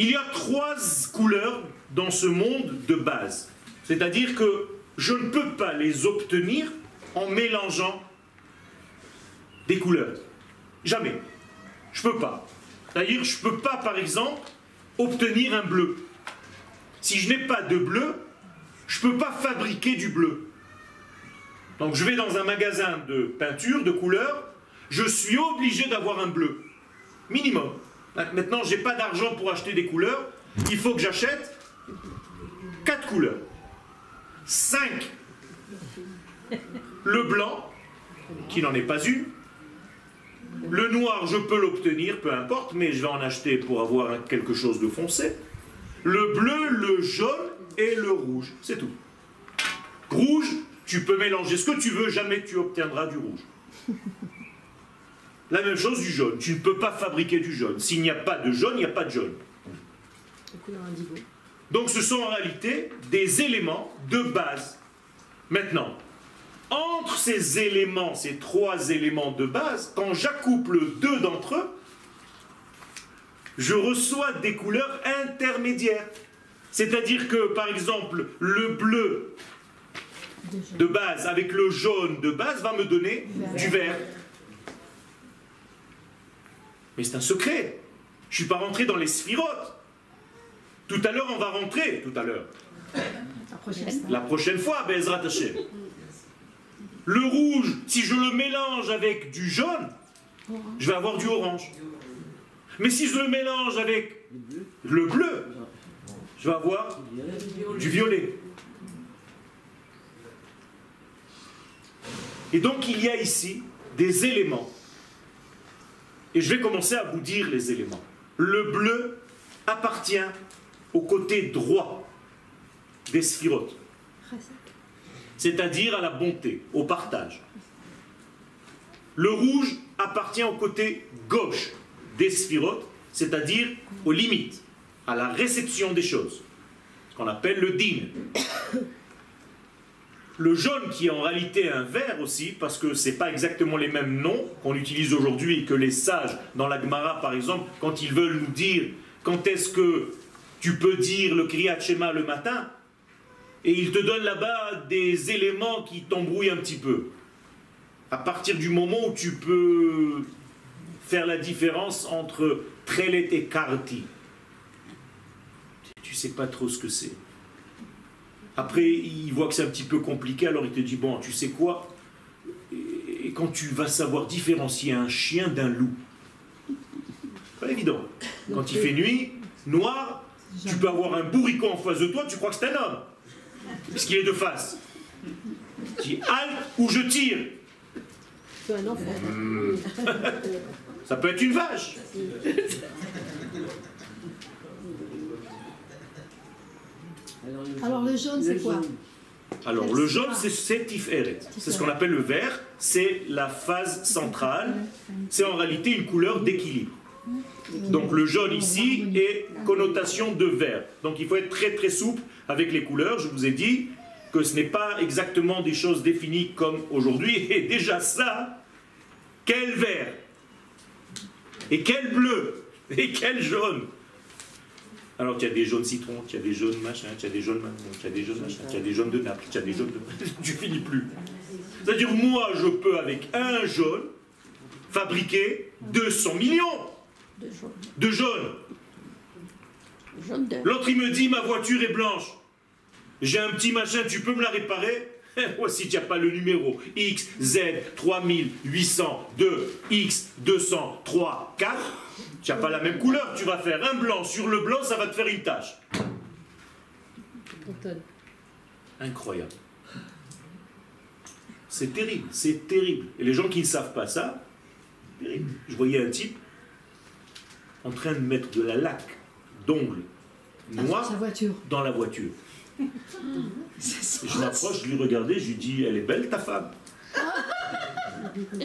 Il y a trois couleurs dans ce monde de base. C'est-à-dire que je ne peux pas les obtenir en mélangeant des couleurs. Jamais. Je ne peux pas. C'est-à-dire je ne peux pas, par exemple, obtenir un bleu. Si je n'ai pas de bleu, je ne peux pas fabriquer du bleu. Donc je vais dans un magasin de peinture, de couleurs, je suis obligé d'avoir un bleu. Minimum. Maintenant, je n'ai pas d'argent pour acheter des couleurs, il faut que j'achète quatre couleurs. Cinq. Le blanc, qui n'en est pas une. Le noir, je peux l'obtenir, peu importe, mais je vais en acheter pour avoir quelque chose de foncé. Le bleu, le jaune et le rouge, c'est tout. Rouge, tu peux mélanger ce que tu veux, jamais tu obtiendras du rouge. La même chose du jaune. Tu ne peux pas fabriquer du jaune. S'il n'y a pas de jaune, il n'y a pas de jaune. Donc ce sont en réalité des éléments de base. Maintenant, entre ces éléments, ces trois éléments de base, quand j'accouple deux d'entre eux, je reçois des couleurs intermédiaires. C'est-à-dire que, par exemple, le bleu de base avec le jaune de base va me donner du vert. Mais c'est un secret. Je ne suis pas rentré dans les sphirotes. Tout à l'heure, on va rentrer, tout à l'heure. La prochaine, fois, Bezrat Hashem. Le rouge, si je le mélange avec du jaune, je vais avoir du orange. Mais si je le mélange avec le bleu, je vais avoir du violet. Et donc il y a ici des éléments. Et je vais commencer à vous dire les éléments. Le bleu appartient au côté droit des sphirotes, c'est-à-dire à la bonté, au partage. Le rouge appartient au côté gauche des sphirotes, c'est-à-dire aux limites, à la réception des choses, ce qu'on appelle le din. Le jaune qui est en réalité un vert aussi, parce que ce n'est pas exactement les mêmes noms qu'on utilise aujourd'hui que les sages dans la Gemara par exemple, quand ils veulent nous dire quand est-ce que tu peux dire le Kriyat Shema le matin, et ils te donnent là-bas des éléments qui t'embrouillent un petit peu. À partir du moment où tu peux faire la différence entre Trelet et Karti, tu sais pas trop ce que c'est. Après, il voit que c'est un petit peu compliqué, alors il te dit, bon, tu sais quoi? Et quand tu vas savoir différencier un chien d'un loup, pas évident. Quand il fait nuit, noir, tu peux avoir un bourricot en face de toi, tu crois que c'est un homme. Parce qu'il est de face. Tu dis halte ou je tire. Hmm. Ça peut être une vache. Alors le jaune, c'est quoi alors le jaune, c'est Setif Eret. C'est ce qu'on appelle le vert. C'est la phase centrale. C'est en réalité une couleur d'équilibre. Donc le jaune ici est connotation de vert. Donc il faut être très très souple avec les couleurs. Je vous ai dit que ce n'est pas exactement des choses définies comme aujourd'hui. Et déjà ça, quel vert? Et quel bleu? Et quel jaune? Alors tu as des jaunes citrons, tu as des jaunes machin, tu as des jaunes tu as des jaunes machin, tu as des jaunes de Naples, tu as des jaunes de... tu finis plus. C'est-à-dire moi je peux avec un jaune fabriquer 200 millions de jaunes. L'autre il me dit ma voiture est blanche. J'ai un petit machin, tu peux me la réparer? Voici, tu n'as pas le numéro X, Z, 3802, X, 203, 4. Tu n'as pas la même couleur. Tu vas faire un blanc sur le blanc, ça va te faire une tache. Incroyable. C'est terrible, c'est terrible. Et les gens qui ne savent pas ça, terrible. Je voyais un type en train de mettre de la laque d'ongles noir dans la voiture. Je m'approche, je lui regardais, je lui dis Elle est belle ta femme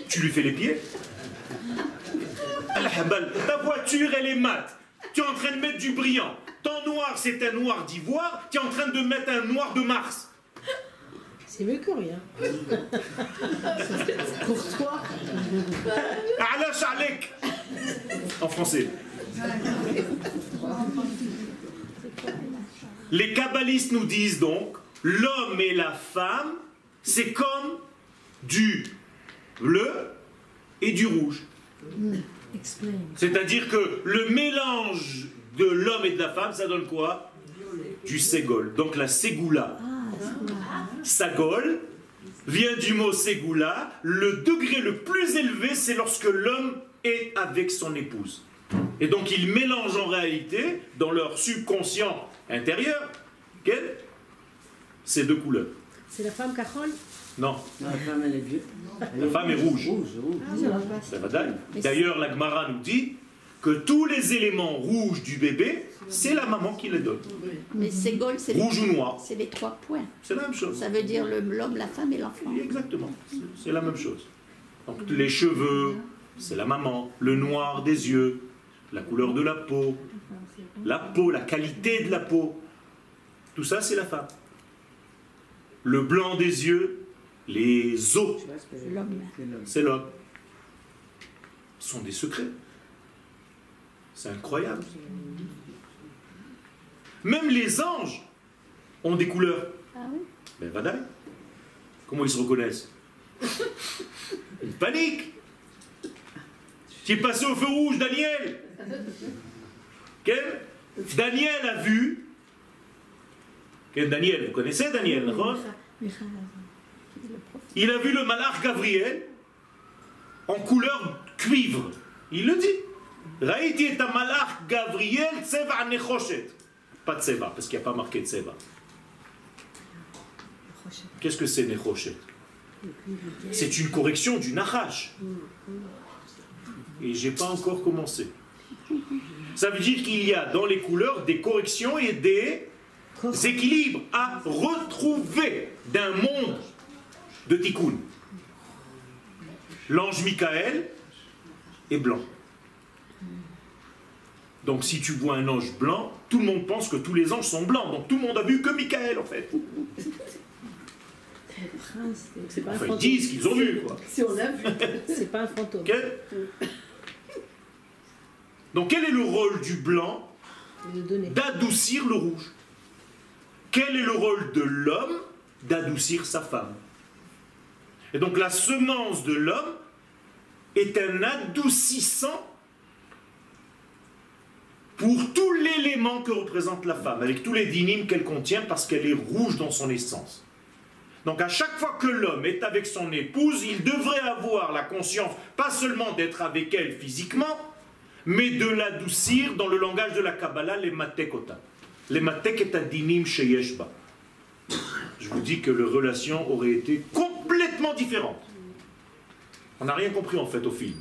Tu lui fais les pieds? Ta voiture, elle est mate. Tu es en train de mettre du brillant. Ton noir, c'est un noir d'ivoire. Tu es en train de mettre un noir de Mars. C'est mieux que rien. Pour toi. En français. Les kabbalistes nous disent donc, l'homme et la femme, c'est comme du bleu et du rouge. C'est-à-dire que le mélange de l'homme et de la femme, ça donne quoi? Du ségol. Donc la ségoula. Sagol vient du mot ségoula. Le degré le plus élevé, c'est lorsque l'homme est avec son épouse. Et donc ils mélangent en réalité, dans leur subconscient intérieur, ces deux couleurs. C'est la femme cachole Non. La femme, elle est vieux. La femme est rouge. Rouge, rouge. Ah, Ça va d'ailleurs. D'ailleurs, la Gemara nous dit que tous les éléments rouges du bébé, c'est la maman qui les donne. Mais c'est les, Rouge ou noir, c'est les trois points. c'est la même chose. Ça veut dire l'homme, la femme et l'enfant. Exactement, c'est- c'est la même chose. Donc les cheveux, c'est la maman. Le noir des yeux, la couleur de la peau, la peau, la qualité de la peau. Tout ça, c'est la femme. Le blanc des yeux, les os, C'est l'homme. c'est l'homme. Ce sont des secrets. C'est incroyable. Même les anges ont des couleurs. Ah oui? Ben Vadaï. Comment ils se reconnaissent? Ils paniquent. Tu es passé au feu rouge, Daniel? Daniel a vu. Daniel Vous connaissez Daniel Il a vu le malach Gabriel en couleur cuivre. Il le dit. Raïti est un malach Gabriel tseva nechoshet. Pas tseva, parce qu'il n'y a pas marqué tseva. Qu'est-ce que c'est nechoshet? C'est une correction du nachash. Et j'ai pas encore commencé. Ça veut dire qu'il y a dans les couleurs des corrections et des équilibres à retrouver d'un monde de tikkun. L'ange Michael est blanc. Donc si tu vois un ange blanc, tout le monde pense que tous les anges sont blancs. Donc tout le monde a vu que Michael en fait. Prince, pas un Enfin ils disent qu'ils ont vu quoi. Si on l'a vu. C'est pas un fantôme. Ok Donc quel est le rôle du blanc. D'adoucir le rouge? Quel est le rôle de l'homme D'adoucir sa femme? Et donc la semence de l'homme est un adoucissant pour tout l'élément que représente la femme, avec tous les dynimes qu'elle contient parce qu'elle est rouge dans son essence. Donc à chaque fois que l'homme est avec son épouse, il devrait avoir la conscience, pas seulement d'être avec elle physiquement, mais de l'adoucir dans le langage de la Kabbalah, les matekota. Les matek est un dinim sheyeshba. Je vous dis que les relations auraient été complètement différentes. On n'a rien compris en fait au film.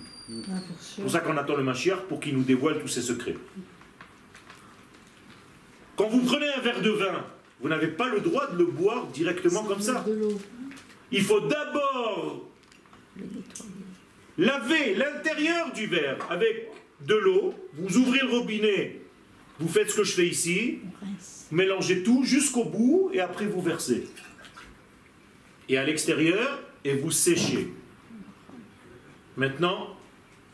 C'est pour ça qu'on attend le Mashiach pour qu'il nous dévoile tous ses secrets. Quand vous prenez un verre de vin, vous n'avez pas le droit de le boire directement comme ça. Il faut d'abord laver l'intérieur du verre avec de l'eau. Vous ouvrez le robinet, vous faites ce que je fais ici, mélangez tout jusqu'au bout et après vous versez. Et à l'extérieur, et vous séchez. Maintenant,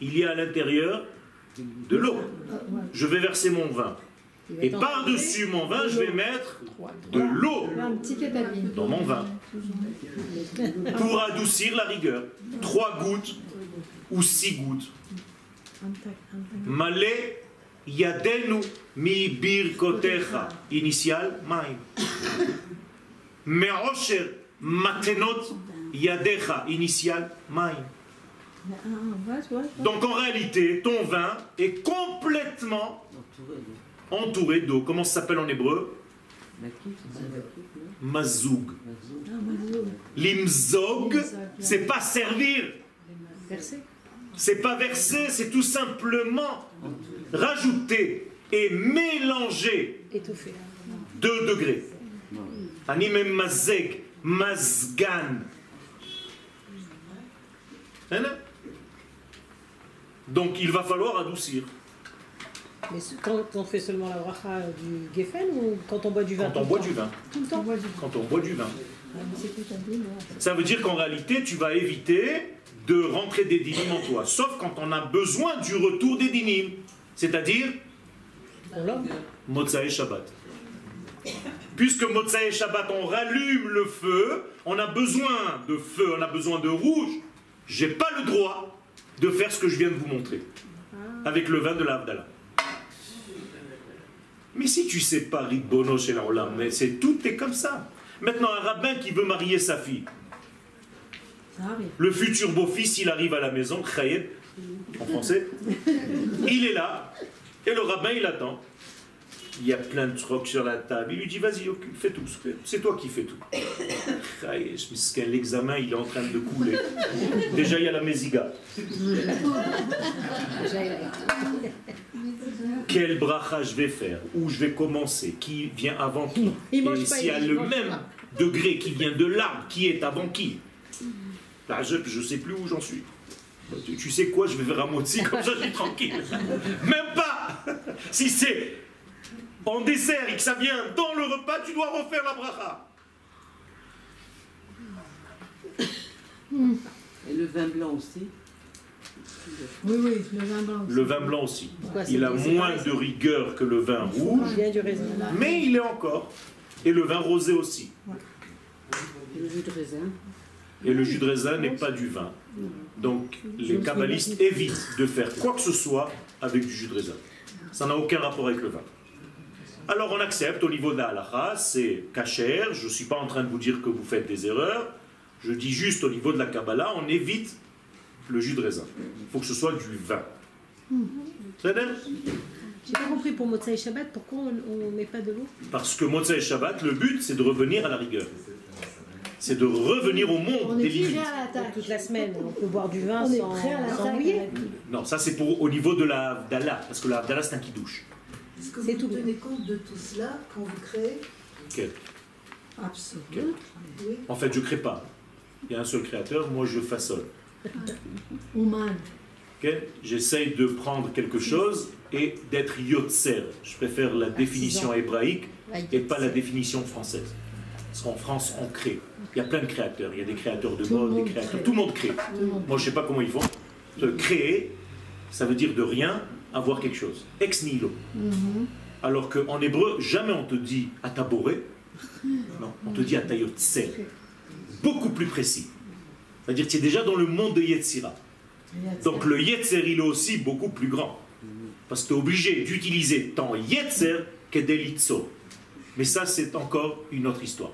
il y a à l'intérieur de l'eau. Je vais verser mon vin. Et par-dessus mon vin, je vais mettre de l'eau dans mon vin pour adoucir la rigueur. Trois gouttes ou six gouttes. Malé yadenu mi birkotecha. Initial, maim. Me'osher matenot yadecha. Initial, ça. Donc en réalité, ton vin est complètement Entouré de entouré d'eau. Comment ça s'appelle en hébreu? Mazoug. L'imzog, c'est pas servir. C'est pas verser, c'est tout simplement rajouter et mélanger. 2 degrés. Anime mazeg, mazgan. Hein, Donc il va falloir adoucir. Mais quand on fait seulement la bracha du Geffen ou quand on boit du vin Quand on boit du vin. Tout le temps. Quand on boit du vin. Ça veut dire qu'en réalité, tu vas éviter de rentrer des dynimes en toi. Sauf quand on a besoin du retour des dynimes. C'est-à-dire Motzae Shabbat. Puisque Motzae Shabbat, on rallume le feu, on a besoin de feu, on a besoin de rouge. J'ai pas le droit de faire ce que je viens de vous montrer avec le vin de l'Avdallah. Mais si tu sais pas Bono chez la mais c'est tout est comme ça. Maintenant, un rabbin qui veut marier sa fille, arrive. le futur beau-fils, il arrive à la maison, Khayeb, en français, il est là, et le rabbin, il attend. Il y a plein de trucs sur la table. Il lui dit, vas-y, fais tout. C'est toi qui fais tout. Miskin, L'examen, il est en train de couler. Déjà, il y a la mésiga. Quel bracha je vais faire? Où je vais commencer? Qui vient avant qui? Il Et s'il y a le même pas. degré qui vient de l'arbre, qui est avant qui? Là, je ne sais plus où j'en suis. Tu, sais quoi Je vais un motzi, comme ça je suis tranquille. Même pas Si c'est en dessert et que ça vient dans le repas, tu dois refaire la bracha. Et le vin blanc aussi. Oui, oui, le vin blanc. aussi. Le vin blanc aussi. Pourquoi Il a moins de rigueur que le vin rouge, du raisin. mais il est encore. Et le vin rosé aussi. Et le jus de raisin. Et le jus de raisin n'est pas du vin. Donc les kabbalistes évitent de faire quoi que ce soit avec du jus de raisin. Ça n'a aucun rapport avec le vin. Alors on accepte au niveau de la halakha, c'est kacher, je ne suis pas en train de vous dire que vous faites des erreurs, je dis juste au niveau de la Kabbalah, on évite le jus de raisin. Il faut que ce soit du vin. C'est vrai J'ai pas compris pour Motsai Shabbat, pourquoi on ne met pas de l'eau? Parce que Motza et Shabbat, le but c'est de revenir à la rigueur. C'est de revenir au monde On des est limites. prêt à l'attaque. Toute la semaine, on peut boire du vin On est sans, prêt à sans mouiller. Non, ça c'est pour au niveau de la Abdallah, parce que la Abdallah c'est un qui douche. Est-ce que vous tout. tenez compte de tout cela quand vous créez? Ok. Absolument. Oui. En fait, je crée pas. Il y a un seul créateur, moi je façonne. Ouman. Ok? J'essaye de prendre quelque chose et d'être yotzer. Je préfère la définition hébraïque et pas la définition française. Parce qu'en France, on crée. Il y a plein de créateurs. Il y a des créateurs de mode, des créateurs. crée. Tout le monde crée. Moi, je sais pas comment ils font. De créer, ça veut dire de rien avoir quelque chose. Ex nihilo. Mhm. Alors qu'en hébreu, jamais on te dit ataboré. Non, on te dit atayotzer. Beaucoup plus précis. C'est-à-dire que tu es déjà dans le monde de Yetzira. Donc le Yetzer, il est aussi beaucoup plus grand. Parce que tu es obligé d'utiliser ton Yetzer que des litzo. Mais ça, c'est encore une autre histoire.